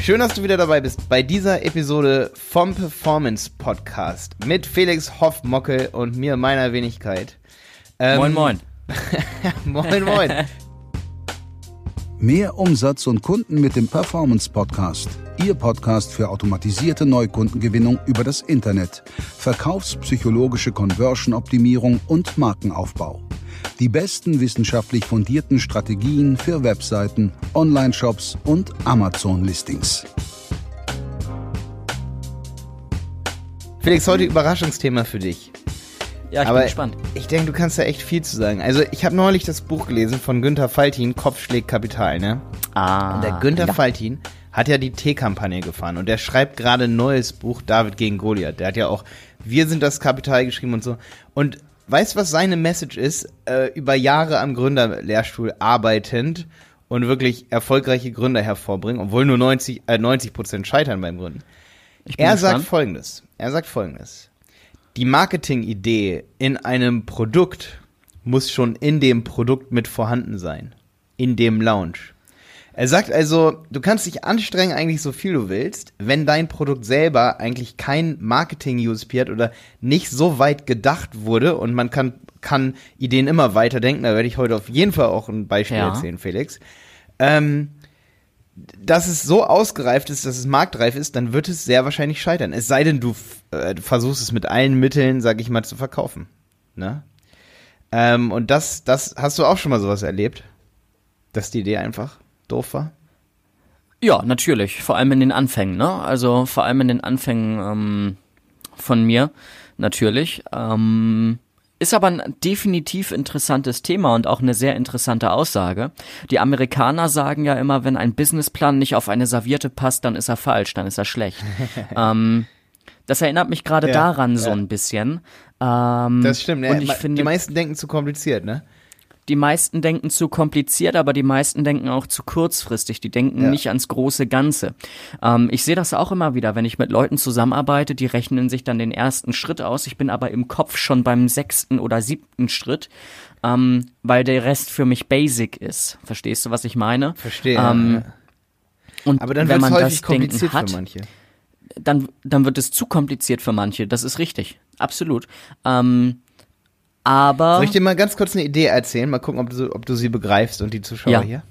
Schön, dass du wieder dabei bist bei dieser Episode vom Performance Podcast mit Felix Hoffmockel und mir meiner Wenigkeit. Ähm, moin, moin. moin, moin. Mehr Umsatz und Kunden mit dem Performance Podcast. Ihr Podcast für automatisierte Neukundengewinnung über das Internet, verkaufspsychologische Conversion-Optimierung und Markenaufbau. Die besten wissenschaftlich fundierten Strategien für Webseiten, Online-Shops und Amazon-Listings. Felix, heute Überraschungsthema für dich. Ja, ich Aber bin gespannt. Ich denke, du kannst da echt viel zu sagen. Also, ich habe neulich das Buch gelesen von Günther Faltin, Kopf schlägt Kapital, ne? Ah. Und der Günther ja. Faltin hat ja die T-Kampagne gefahren und der schreibt gerade ein neues Buch, David gegen Goliath. Der hat ja auch Wir sind das Kapital geschrieben und so. Und weißt du, was seine Message ist? Äh, über Jahre am Gründerlehrstuhl arbeitend und wirklich erfolgreiche Gründer hervorbringen, obwohl nur 90, äh, 90 Prozent scheitern beim Gründen. Er gespannt. sagt folgendes. Er sagt folgendes. Die Marketingidee in einem Produkt muss schon in dem Produkt mit vorhanden sein. In dem Launch. Er sagt also, du kannst dich anstrengen eigentlich so viel du willst, wenn dein Produkt selber eigentlich kein Marketing-USP hat oder nicht so weit gedacht wurde und man kann, kann Ideen immer weiterdenken, da werde ich heute auf jeden Fall auch ein Beispiel ja. erzählen, Felix. Ähm, dass es so ausgereift ist, dass es marktreif ist, dann wird es sehr wahrscheinlich scheitern. Es sei denn, du, äh, versuchst es mit allen Mitteln, sag ich mal, zu verkaufen. Ne? Ähm, und das, das hast du auch schon mal sowas erlebt? Das ist die Idee einfach doof war? Ja, natürlich. Vor allem in den Anfängen, ne? Also vor allem in den Anfängen ähm, von mir, natürlich. Ähm, ist aber ein definitiv interessantes Thema und auch eine sehr interessante Aussage. Die Amerikaner sagen ja immer, wenn ein Businessplan nicht auf eine Serviette passt, dann ist er falsch, dann ist er schlecht. ähm, das erinnert mich gerade ja, daran ja. so ein bisschen. Ähm, das stimmt. Und ich finde, die meisten denken zu kompliziert, ne? Die meisten denken zu kompliziert, aber die meisten denken auch zu kurzfristig. Die denken ja. nicht ans große Ganze. Ähm, ich sehe das auch immer wieder, wenn ich mit Leuten zusammenarbeite, die rechnen sich dann den ersten Schritt aus. Ich bin aber im Kopf schon beim sechsten oder siebten Schritt, ähm, weil der Rest für mich basic ist. Verstehst du, was ich meine? Verstehe. Ähm, und aber dann wird es häufig kompliziert hat, für manche. Dann, dann wird es zu kompliziert für manche. Das ist richtig. Absolut. Ähm, aber. Soll ich dir mal ganz kurz eine Idee erzählen? Mal gucken, ob du, ob du sie begreifst und die Zuschauer ja. hier.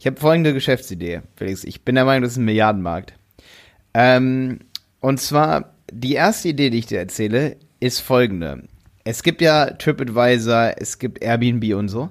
Ich habe folgende Geschäftsidee, Felix. Ich bin der Meinung, das ist ein Milliardenmarkt. Ähm, und zwar, die erste Idee, die ich dir erzähle, ist folgende. Es gibt ja TripAdvisor, es gibt Airbnb und so.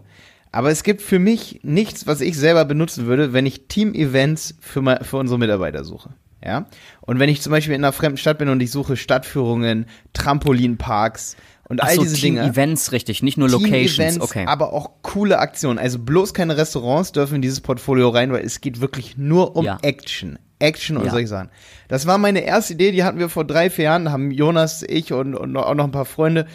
Aber es gibt für mich nichts, was ich selber benutzen würde, wenn ich Team-Events für, für unsere Mitarbeiter suche. Ja? Und wenn ich zum Beispiel in einer fremden Stadt bin und ich suche Stadtführungen, Trampolinparks, und all so, diese Team Dinge. Events, richtig, nicht nur Locations, Events, okay. Aber auch coole Aktionen. Also bloß keine Restaurants dürfen in dieses Portfolio rein, weil es geht wirklich nur um ja. Action. Action und ja. solche Sachen. Das war meine erste Idee, die hatten wir vor drei, vier Jahren, haben Jonas, ich und, und auch noch ein paar Freunde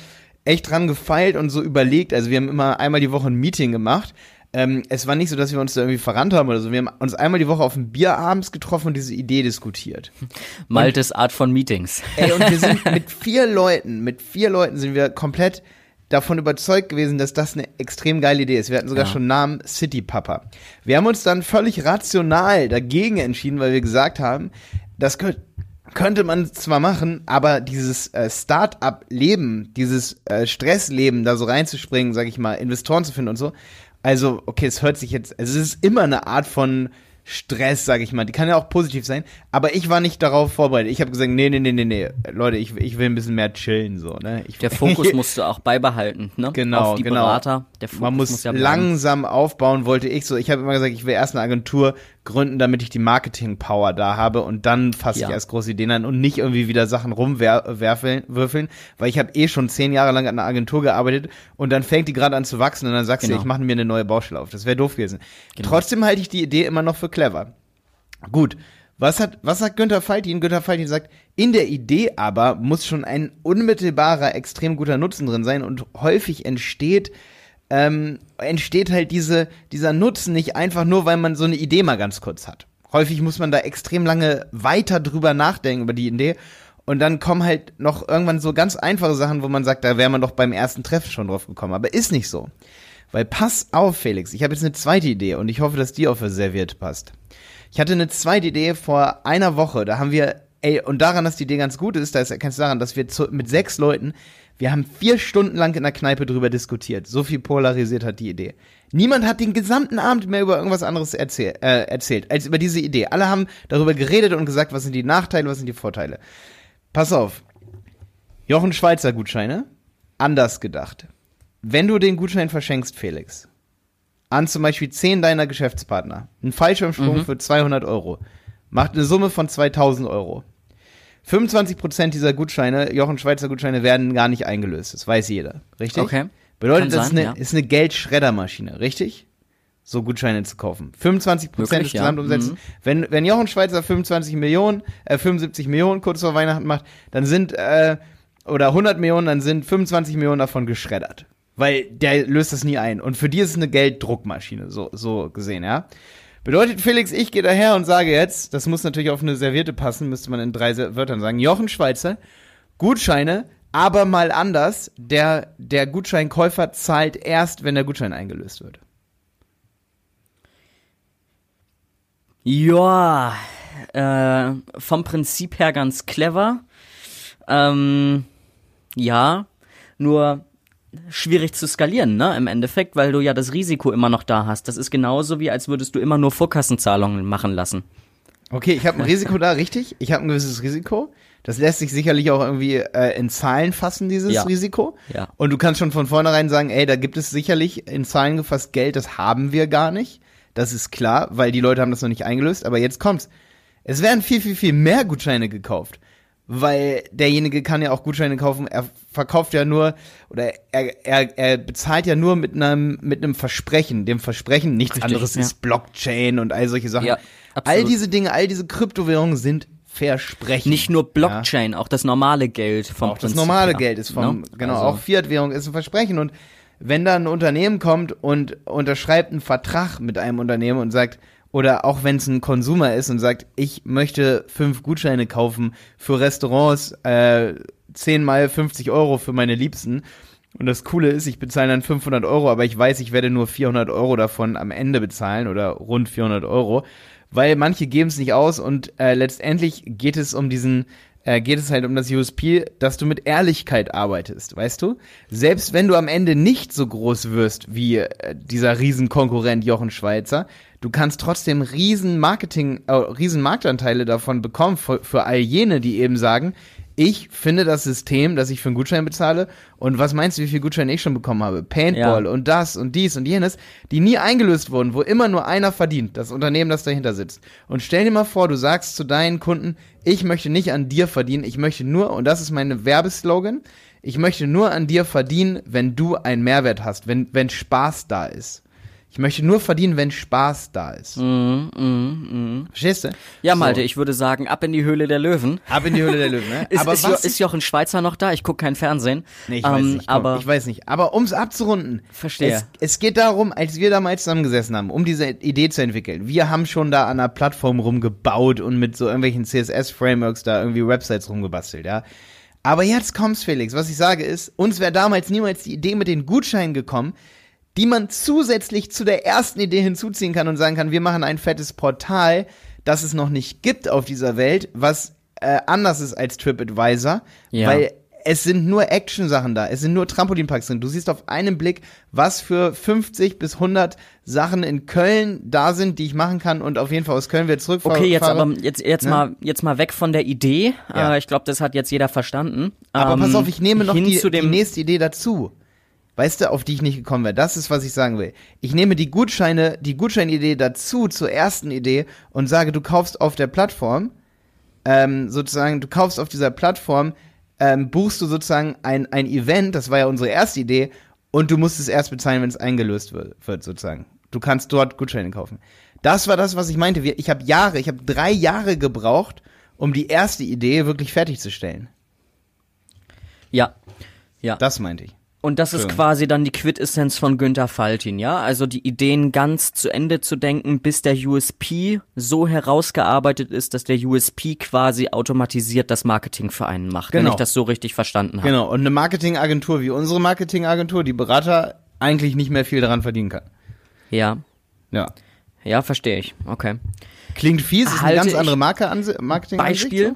echt dran gefeilt und so überlegt. Also wir haben immer einmal die Woche ein Meeting gemacht ähm, es war nicht so, dass wir uns da irgendwie verrannt haben oder so. Wir haben uns einmal die Woche auf ein Bier abends getroffen und diese Idee diskutiert. Maltes und, Art von Meetings. Ey, und wir sind mit vier Leuten, mit vier Leuten sind wir komplett davon überzeugt gewesen, dass das eine extrem geile Idee ist. Wir hatten sogar ja. schon Namen City Papa. Wir haben uns dann völlig rational dagegen entschieden, weil wir gesagt haben, das könnte könnte man zwar machen, aber dieses äh, Start-up-Leben, dieses äh, Stressleben, da so reinzuspringen, sag ich mal, Investoren zu finden und so, also, okay, es hört sich jetzt, also es ist immer eine Art von Stress, sag ich mal. Die kann ja auch positiv sein, aber ich war nicht darauf vorbereitet. Ich habe gesagt, nee, nee, nee, nee, nee, Leute, ich, ich will ein bisschen mehr chillen so, ne? Ich, der Fokus musst du auch beibehalten, ne? Genau, Auf die genau. Berater. Der Fokus Man muss, muss ja langsam aufbauen, wollte ich so. Ich habe immer gesagt, ich will erst eine Agentur gründen, damit ich die Marketing-Power da habe und dann fasse ja. ich erst große Ideen an und nicht irgendwie wieder Sachen rumwürfeln, würfeln, weil ich habe eh schon zehn Jahre lang an einer Agentur gearbeitet und dann fängt die gerade an zu wachsen und dann sagst genau. du, ich mache mir eine neue Baustelle auf. Das wäre doof gewesen. Genau. Trotzdem halte ich die Idee immer noch für clever. Gut. Was hat, was sagt Günther Faltin? Günther Faltin sagt, in der Idee aber muss schon ein unmittelbarer, extrem guter Nutzen drin sein und häufig entsteht ähm, entsteht halt diese, dieser Nutzen nicht einfach nur, weil man so eine Idee mal ganz kurz hat. Häufig muss man da extrem lange weiter drüber nachdenken über die Idee. Und dann kommen halt noch irgendwann so ganz einfache Sachen, wo man sagt, da wäre man doch beim ersten Treffen schon drauf gekommen. Aber ist nicht so. Weil pass auf, Felix, ich habe jetzt eine zweite Idee und ich hoffe, dass die auf der Serviette passt. Ich hatte eine zweite Idee vor einer Woche, da haben wir, ey, und daran, dass die Idee ganz gut ist, da erkennst du daran, dass wir zu, mit sechs Leuten, wir haben vier Stunden lang in der Kneipe drüber diskutiert. So viel polarisiert hat die Idee. Niemand hat den gesamten Abend mehr über irgendwas anderes erzähl äh, erzählt, als über diese Idee. Alle haben darüber geredet und gesagt, was sind die Nachteile, was sind die Vorteile. Pass auf. Jochen Schweizer Gutscheine, anders gedacht. Wenn du den Gutschein verschenkst, Felix, an zum Beispiel zehn deiner Geschäftspartner, ein Fallschirmsprung mhm. für 200 Euro, macht eine Summe von 2000 Euro. 25% dieser Gutscheine, Jochen Schweizer Gutscheine, werden gar nicht eingelöst. Das weiß jeder. Richtig? Okay. Bedeutet, Kann das sein, ist, eine, ja. ist eine Geldschreddermaschine, richtig? So Gutscheine zu kaufen. 25 Prozent des Gesamtumsatzes. Ja. Mhm. Wenn, wenn Jochen Schweizer 25 Millionen, äh, 75 Millionen kurz vor Weihnachten macht, dann sind, äh, oder 100 Millionen, dann sind 25 Millionen davon geschreddert. Weil der löst das nie ein. Und für die ist es eine Gelddruckmaschine, so, so gesehen, ja. Bedeutet, Felix, ich gehe daher und sage jetzt, das muss natürlich auf eine Serviette passen, müsste man in drei Wörtern sagen. Jochen Schweizer, Gutscheine, aber mal anders, der, der Gutscheinkäufer zahlt erst, wenn der Gutschein eingelöst wird. Ja, äh, vom Prinzip her ganz clever. Ähm, ja, nur schwierig zu skalieren, ne, im Endeffekt, weil du ja das Risiko immer noch da hast. Das ist genauso wie, als würdest du immer nur Vorkassenzahlungen machen lassen. Okay, ich habe ein Risiko da, richtig? Ich habe ein gewisses Risiko. Das lässt sich sicherlich auch irgendwie äh, in Zahlen fassen, dieses ja. Risiko. Ja. Und du kannst schon von vornherein sagen, ey, da gibt es sicherlich in Zahlen gefasst Geld, das haben wir gar nicht. Das ist klar, weil die Leute haben das noch nicht eingelöst. Aber jetzt kommt's. Es werden viel, viel, viel mehr Gutscheine gekauft weil derjenige kann ja auch Gutscheine kaufen, er verkauft ja nur oder er, er, er bezahlt ja nur mit einem mit einem Versprechen, dem Versprechen nichts Richtig, anderes ja. ist Blockchain und all solche Sachen. Ja, all diese Dinge, all diese Kryptowährungen sind Versprechen. Nicht nur Blockchain, ja. auch das normale Geld vom Auch Prinzip das normale. Geld ist vom no? genau, also. auch Fiat-Währung ist ein Versprechen und wenn da ein Unternehmen kommt und unterschreibt einen Vertrag mit einem Unternehmen und sagt, oder auch wenn es ein Konsumer ist und sagt, ich möchte fünf Gutscheine kaufen für Restaurants, äh, 10 mal 50 Euro für meine Liebsten. Und das Coole ist, ich bezahle dann 500 Euro, aber ich weiß, ich werde nur 400 Euro davon am Ende bezahlen oder rund 400 Euro, weil manche geben es nicht aus und äh, letztendlich geht es um diesen äh, geht es halt um das USP, dass du mit Ehrlichkeit arbeitest, weißt du? Selbst wenn du am Ende nicht so groß wirst wie äh, dieser Riesenkonkurrent Jochen Schweizer, du kannst trotzdem riesen Marketing, äh, riesen Marktanteile davon bekommen für, für all jene, die eben sagen, ich finde das System, das ich für einen Gutschein bezahle und was meinst du, wie viel Gutscheine ich schon bekommen habe? Paintball ja. und das und dies und jenes, die nie eingelöst wurden, wo immer nur einer verdient, das Unternehmen, das dahinter sitzt. Und stell dir mal vor, du sagst zu deinen Kunden, ich möchte nicht an dir verdienen, ich möchte nur, und das ist mein Werbeslogan, ich möchte nur an dir verdienen, wenn du einen Mehrwert hast, wenn, wenn Spaß da ist. Ich möchte nur verdienen, wenn Spaß da ist. Mm, mm, mm. Verstehst du? Ja, Malte, so. ich würde sagen, ab in die Höhle der Löwen. Ab in die Höhle der Löwen, ne? ist, aber ist, was? ist Jochen Schweizer noch da? Ich gucke kein Fernsehen. Nee, ich ähm, weiß nicht. Komm, aber ich weiß nicht. Aber ums abzurunden. Verstehe. Es, es geht darum, als wir damals zusammengesessen haben, um diese Idee zu entwickeln. Wir haben schon da an einer Plattform rumgebaut und mit so irgendwelchen CSS-Frameworks da irgendwie Websites rumgebastelt, ja. Aber jetzt kommt's, Felix. Was ich sage ist, uns wäre damals niemals die Idee mit den Gutscheinen gekommen, die man zusätzlich zu der ersten Idee hinzuziehen kann und sagen kann, wir machen ein fettes Portal, das es noch nicht gibt auf dieser Welt, was äh, anders ist als TripAdvisor, ja. weil es sind nur Action-Sachen da, es sind nur Trampolinparks drin. Du siehst auf einen Blick, was für 50 bis 100 Sachen in Köln da sind, die ich machen kann und auf jeden Fall aus Köln wieder zurückfahren. Okay, jetzt aber jetzt jetzt ne? mal jetzt mal weg von der Idee. Ja. Äh, ich glaube, das hat jetzt jeder verstanden. Aber ähm, pass auf, ich nehme noch die, die nächste Idee dazu. Weißt du, auf die ich nicht gekommen wäre? Das ist, was ich sagen will. Ich nehme die Gutscheine, die Gutscheinidee dazu zur ersten Idee und sage, du kaufst auf der Plattform, ähm, sozusagen, du kaufst auf dieser Plattform, ähm, buchst du sozusagen ein, ein Event, das war ja unsere erste Idee, und du musst es erst bezahlen, wenn es eingelöst wird, wird, sozusagen. Du kannst dort Gutscheine kaufen. Das war das, was ich meinte. Ich habe Jahre, ich habe drei Jahre gebraucht, um die erste Idee wirklich fertigzustellen. Ja. Ja. Das meinte ich. Und das ist quasi dann die Quintessenz von Günther Faltin, ja? Also die Ideen ganz zu Ende zu denken, bis der USP so herausgearbeitet ist, dass der USP quasi automatisiert das Marketing für einen macht, genau. wenn ich das so richtig verstanden habe. Genau, und eine Marketingagentur wie unsere Marketingagentur, die Berater eigentlich nicht mehr viel daran verdienen kann. Ja. Ja. Ja, verstehe ich. Okay. Klingt fies, ist eine ganz andere Marke Marketing. Beispiel.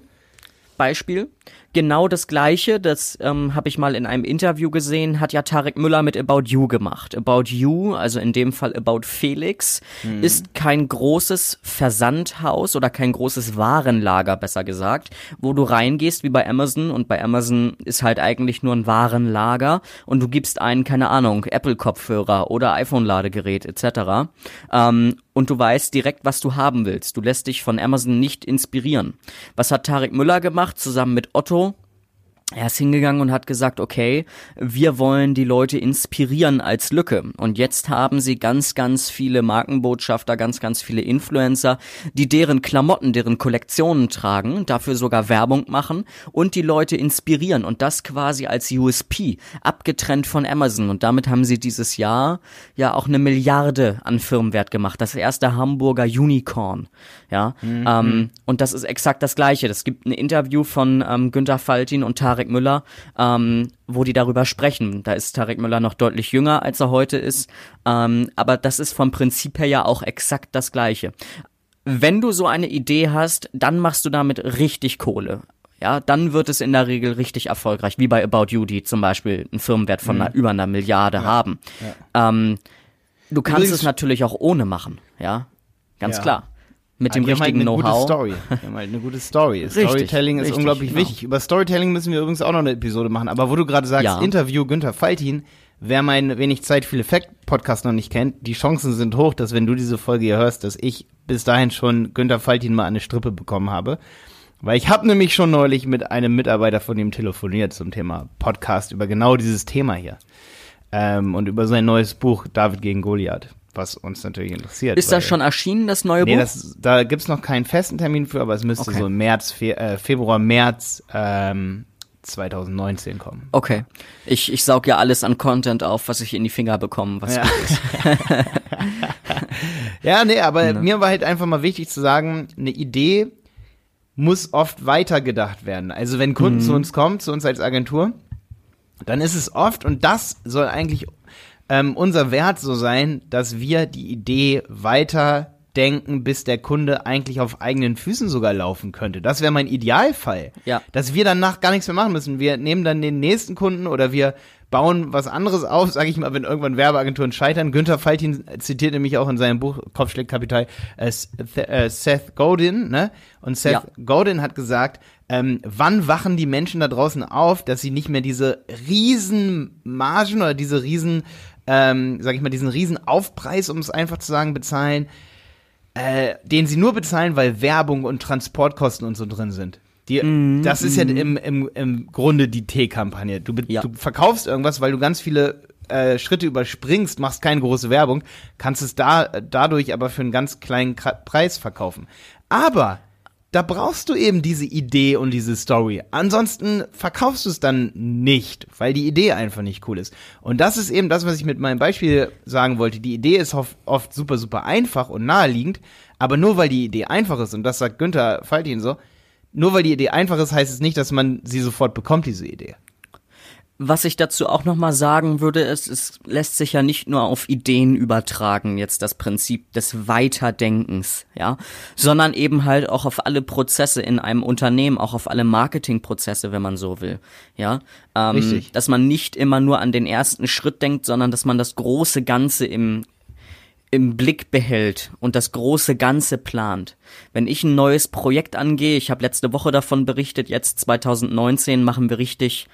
Beispiel. Genau das gleiche, das ähm, habe ich mal in einem Interview gesehen, hat ja Tarek Müller mit About You gemacht. About You, also in dem Fall About Felix, ist kein großes Versandhaus oder kein großes Warenlager, besser gesagt, wo du reingehst wie bei Amazon und bei Amazon ist halt eigentlich nur ein Warenlager und du gibst einen, keine Ahnung, Apple-Kopfhörer oder iPhone-Ladegerät etc. Ähm, und du weißt direkt, was du haben willst. Du lässt dich von Amazon nicht inspirieren. Was hat Tarek Müller gemacht zusammen mit Otto? Er ist hingegangen und hat gesagt, okay, wir wollen die Leute inspirieren als Lücke. Und jetzt haben sie ganz, ganz viele Markenbotschafter, ganz, ganz viele Influencer, die deren Klamotten, deren Kollektionen tragen, dafür sogar Werbung machen und die Leute inspirieren. Und das quasi als USP, abgetrennt von Amazon. Und damit haben sie dieses Jahr ja auch eine Milliarde an Firmenwert gemacht. Das erste Hamburger Unicorn. Ja, ähm, und das ist exakt das Gleiche. Es gibt ein Interview von ähm, Günter Faltin und Tarek Müller, ähm, wo die darüber sprechen. Da ist Tarek Müller noch deutlich jünger, als er heute ist. Ähm, aber das ist vom Prinzip her ja auch exakt das Gleiche. Wenn du so eine Idee hast, dann machst du damit richtig Kohle. Ja, dann wird es in der Regel richtig erfolgreich, wie bei About You, die zum Beispiel einen Firmenwert von einer, über einer Milliarde haben. Ähm, du kannst Übrigens- es natürlich auch ohne machen, ja, ganz Ja. klar. Mit dem die haben halt richtigen eine Know-how. Gute Story. Die haben halt eine gute Story. Richtig, Storytelling ist richtig, unglaublich genau. wichtig. Über Storytelling müssen wir übrigens auch noch eine Episode machen. Aber wo du gerade sagst, Ja. Interview Günther Faltin, wer mein wenig Zeit viel Effekt Podcast noch nicht kennt, die Chancen sind hoch, dass wenn du diese Folge hier hörst, dass ich bis dahin schon Günther Faltin mal eine Strippe bekommen habe. Weil ich habe nämlich schon neulich mit einem Mitarbeiter von ihm telefoniert zum Thema Podcast über genau dieses Thema hier. Ähm, und über sein neues Buch David gegen Goliath, was uns natürlich interessiert. Ist das schon erschienen, das neue Nee, Buch? das, da gibt's noch keinen festen Termin für, aber es müsste Okay. so März, Fe äh, Februar, März ähm, 2019 kommen. Okay. Ich, ich saug ja alles an Content auf, was ich in die Finger bekomme, was Ja. gut ist. Ja, nee, aber mir war halt einfach mal wichtig zu sagen, eine Idee muss oft weitergedacht werden. Also wenn Kunden zu uns kommen, zu uns als Agentur, dann ist es oft, und das soll eigentlich ähm, unser Wert so sein, dass wir die Idee weiter denken, bis der Kunde eigentlich auf eigenen Füßen sogar laufen könnte. Das wäre mein Idealfall. Ja. Dass wir danach gar nichts mehr machen müssen. Wir nehmen dann den nächsten Kunden oder wir bauen was anderes auf, sage ich mal, wenn irgendwann Werbeagenturen scheitern. Günther Faltin zitiert nämlich auch in seinem Buch Kopfschläg Kapital äh, Seth- äh, Seth Godin, ne? Und Seth Ja. Godin hat gesagt, ähm, wann wachen die Menschen da draußen auf, dass sie nicht mehr diese riesen Margen oder diese riesen, ähm, sag ich mal, diesen riesen Aufpreis, um es einfach zu sagen, bezahlen, äh, den sie nur bezahlen, weil Werbung und Transportkosten und so drin sind. Die, Mhm, das ist ja im, im, im Grunde die T-Kampagne. Du, Ja. du verkaufst irgendwas, weil du ganz viele äh, Schritte überspringst, machst keine große Werbung, kannst es da dadurch aber für einen ganz kleinen Preis verkaufen. Aber da brauchst du eben diese Idee und diese Story. Ansonsten verkaufst du es dann nicht, weil die Idee einfach nicht cool ist. Und das ist eben das, was ich mit meinem Beispiel sagen wollte. Die Idee ist oft, super, super einfach und naheliegend, aber nur weil die Idee einfach ist, und das sagt Günther Faltin so, nur weil die Idee einfach ist, heißt es nicht, dass man sie sofort bekommt, diese Idee. Was ich dazu auch nochmal sagen würde, ist, es lässt sich ja nicht nur auf Ideen übertragen, jetzt das Prinzip des Weiterdenkens, ja, sondern eben halt auch auf alle Prozesse in einem Unternehmen, auch auf alle Marketingprozesse, wenn man so will, ja. Ähm, Richtig. Dass man nicht immer nur an den ersten Schritt denkt, sondern dass man das große Ganze im, im Blick behält und das große Ganze plant. Wenn ich ein neues Projekt angehe, ich habe letzte Woche davon berichtet, jetzt 2019 machen wir richtig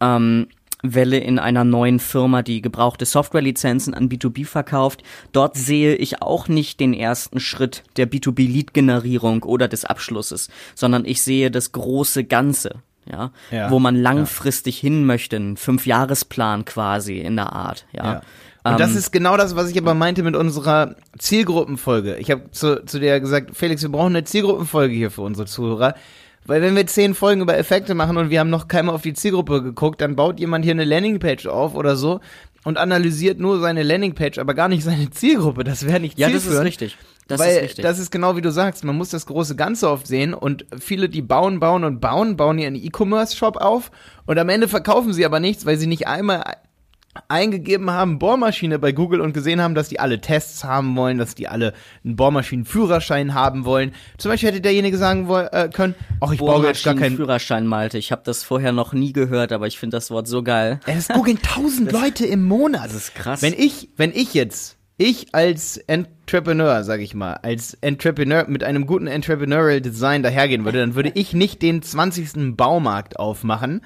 ähm, Welle in einer neuen Firma, die gebrauchte Softwarelizenzen an B2B verkauft. Dort sehe ich auch nicht den ersten Schritt der B2B-Lead-Generierung oder des Abschlusses, sondern ich sehe das große Ganze. Ja, Ja, wo man langfristig hin möchte, ein Fünfjahresplan quasi in der Art, ja. Ja. Und das Ähm, ist genau das, was ich aber meinte mit unserer Zielgruppenfolge. Ich habe zu, zu dir gesagt, Felix, wir brauchen eine Zielgruppenfolge hier für unsere Zuhörer. Weil wenn wir zehn Folgen über Effekte machen und wir haben noch keinmal auf die Zielgruppe geguckt, dann baut jemand hier eine Landingpage auf oder so und analysiert nur seine Landingpage, aber gar nicht seine Zielgruppe. Das wäre nicht ja, das ist zielführend. richtig. Das weil ist richtig. das ist genau wie du sagst, man muss das große Ganze oft sehen und viele, die bauen, bauen und bauen, bauen ihren E-Commerce-Shop auf und am Ende verkaufen sie aber nichts, weil sie nicht einmal eingegeben haben, Bohrmaschine bei Google und gesehen haben, dass die alle Tests haben wollen, dass die alle einen Bohrmaschinenführerschein haben wollen. Zum Beispiel hätte derjenige sagen wollen, äh, können, ach, ich brauche jetzt gar keinen Führerschein, Malte. Ich habe das vorher noch nie gehört, aber ich finde das Wort so geil. Es googeln tausend Leute im Monat. Das ist krass. Wenn ich, wenn ich jetzt, ich als Entrepreneur, sag ich mal, als Entrepreneur mit einem guten Entrepreneurial Design dahergehen würde, dann würde ich nicht den 20. Baumarkt aufmachen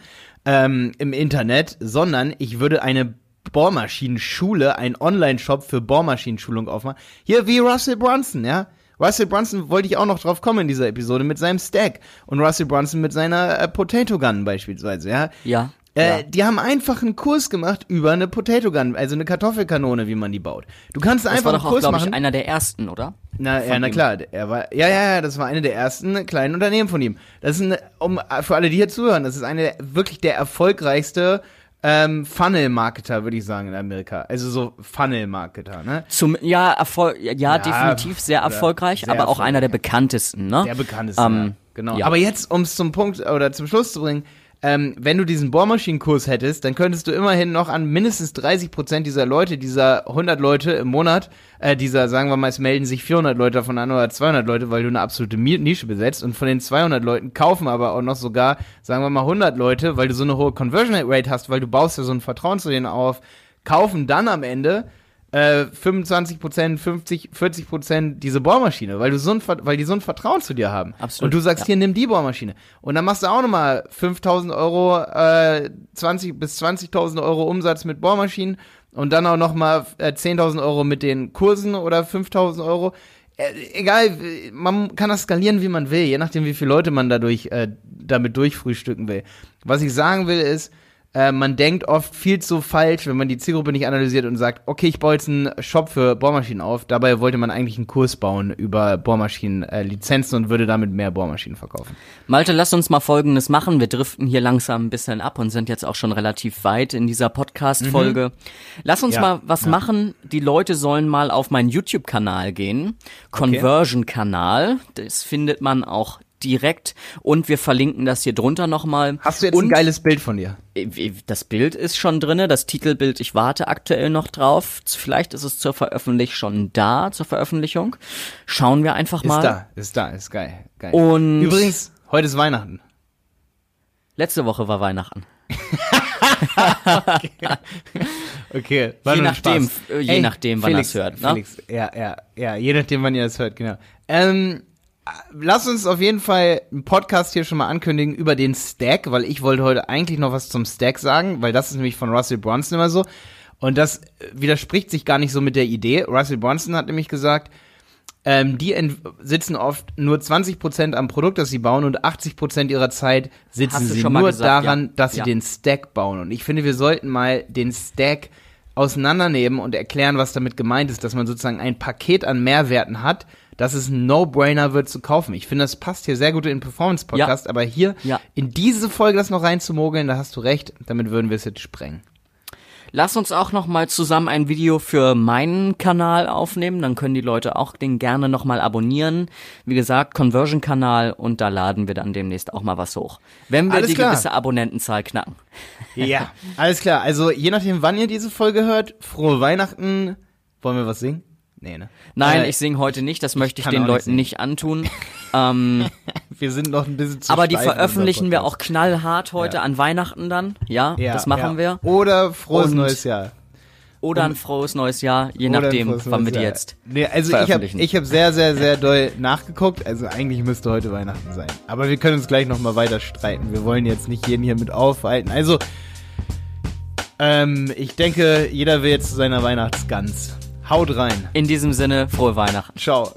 ähm, im Internet, sondern ich würde eine Bohrmaschinenschule, ein Online-Shop für Bohrmaschinenschulung aufmachen. Hier wie Russell Brunson, ja. Russell Brunson wollte ich auch noch drauf kommen in dieser Episode mit seinem Stack und Russell Brunson mit seiner äh, Potato Gun beispielsweise, ja. Ja. Äh, ja. Die haben einfach einen Kurs gemacht über eine Potato Gun, also eine Kartoffelkanone, wie man die baut. Du kannst das einfach war einen doch auch, Kurs glaube machen. ich, einer der ersten, oder? Na, ja, na ihm. klar, er war, ja, ja, ja, das war eine der ersten kleinen Unternehmen von ihm. Das ist eine, um, für alle, die hier zuhören, das ist eine der, wirklich der erfolgreichste ähm, Funnel-Marketer, würde ich sagen, in Amerika. Also so Funnel-Marketer, ne? Zum, ja, Erfol ja, Ja, definitiv sehr erfolgreich, sehr aber auch erfolgreich. einer der bekanntesten, ne? Der bekannteste, Ähm, ja, genau. ja. Aber jetzt, um es zum Punkt oder zum Schluss zu bringen, ähm, wenn du diesen Bohrmaschinenkurs hättest, dann könntest du immerhin noch an mindestens 30 Prozent dieser Leute, dieser 100 Leute im Monat, äh, dieser, sagen wir mal, es melden sich 400 Leute davon an oder 200 Leute, weil du eine absolute Nische besetzt. Und von den 200 Leuten kaufen aber auch noch sogar, sagen wir mal, 100 Leute, weil du so eine hohe Conversion Rate hast, weil du baust ja so ein Vertrauen zu denen auf, kaufen dann am Ende äh, 25 Prozent, 50, 40 Prozent diese Bohrmaschine, weil du so ein, weil die so ein Vertrauen zu dir haben. Absolut, Und du sagst ja. hier, nimm die Bohrmaschine. Und dann machst du auch nochmal 5000 Euro, äh, 20 bis 20.000 Euro Umsatz mit Bohrmaschinen und dann auch nochmal äh, 10.000 Euro mit den Kursen oder 5.000 Euro. Äh, egal, man kann das skalieren, wie man will, je nachdem, wie viele Leute man dadurch, äh, damit durchfrühstücken will. Was ich sagen will, ist, äh, man denkt oft viel zu falsch, wenn man die Zielgruppe nicht analysiert und sagt, okay, ich baue jetzt einen Shop für Bohrmaschinen auf. Dabei wollte man eigentlich einen Kurs bauen über Bohrmaschinen, äh, und würde damit mehr Bohrmaschinen verkaufen. Malte, lass uns mal Folgendes machen. Wir driften hier langsam ein bisschen ab und sind jetzt auch schon relativ weit in dieser Podcast-Folge. Lass uns Ja, mal was ja. machen. Die Leute sollen mal auf meinen YouTube-Kanal gehen. Conversion-Kanal. Das findet man auch direkt und wir verlinken das hier drunter nochmal. Hast du jetzt und ein geiles Bild von dir? das Bild ist schon drinne, das Titelbild, ich warte aktuell noch drauf. Vielleicht ist es zur Veröffentlichung schon da, zur Veröffentlichung. Schauen wir einfach Ist mal. da, ist da, ist geil. geil. Und Übrigens, heute ist Weihnachten. letzte Woche war Weihnachten. Okay, war Je nachdem, Spaß. äh, je nachdem, wann Felix, das hört, ne? Felix, ja, ja, ja, je nachdem, wann ihr das hört, genau. Ähm, lass uns auf jeden Fall einen Podcast hier schon mal ankündigen über den Stack, weil ich wollte heute eigentlich noch was zum Stack sagen, weil das ist nämlich von Russell Brunson immer so. Und das äh, widerspricht sich gar nicht so mit der Idee. Russell Brunson hat nämlich gesagt, ähm, die sitzen oft nur 20% am Produkt, das sie bauen und 80% ihrer Zeit sitzen sie nur gesagt, daran, ja. dass sie Ja. den Stack bauen. Und ich finde, wir sollten mal den Stack auseinandernehmen und erklären, was damit gemeint ist, dass man sozusagen ein Paket an Mehrwerten hat, dass es ein No-Brainer wird zu kaufen. Ich finde, das passt hier sehr gut in den Performance-Podcast, aber hier Ja. in diese Folge das noch reinzumogeln, da hast du recht, damit würden wir es jetzt sprengen. Lass uns auch noch mal zusammen ein Video für meinen Kanal aufnehmen, dann können die Leute auch den gerne noch mal abonnieren. Wie gesagt, Conversion-Kanal und da laden wir dann demnächst auch mal was hoch. Wenn wir Alles die klar. gewisse Abonnentenzahl knacken. Ja, alles klar. Also je nachdem, wann ihr diese Folge hört, frohe Weihnachten. Wollen wir was singen? Nee, ne? Nein, Äh, ich singe heute nicht, das möchte ich kann den nicht Leuten singen. nicht antun. ähm, Wir sind noch ein bisschen zu aber die veröffentlichen wir auch knallhart heute Ja. an Weihnachten dann. Ja, Ja, das machen ja. wir. Oder frohes Und- neues Jahr. Oder ein frohes neues Jahr, je nachdem, wann wir die jetzt Nee, also ich habe ich hab sehr, sehr, sehr doll nachgeguckt. Also eigentlich müsste heute Weihnachten sein. Aber wir können uns gleich nochmal weiter streiten. Wir wollen jetzt nicht jeden hier mit aufhalten. Also, ähm, ich denke, jeder will jetzt zu seiner Weihnachtsgans. Haut rein. In diesem Sinne, frohe Weihnachten. Ciao.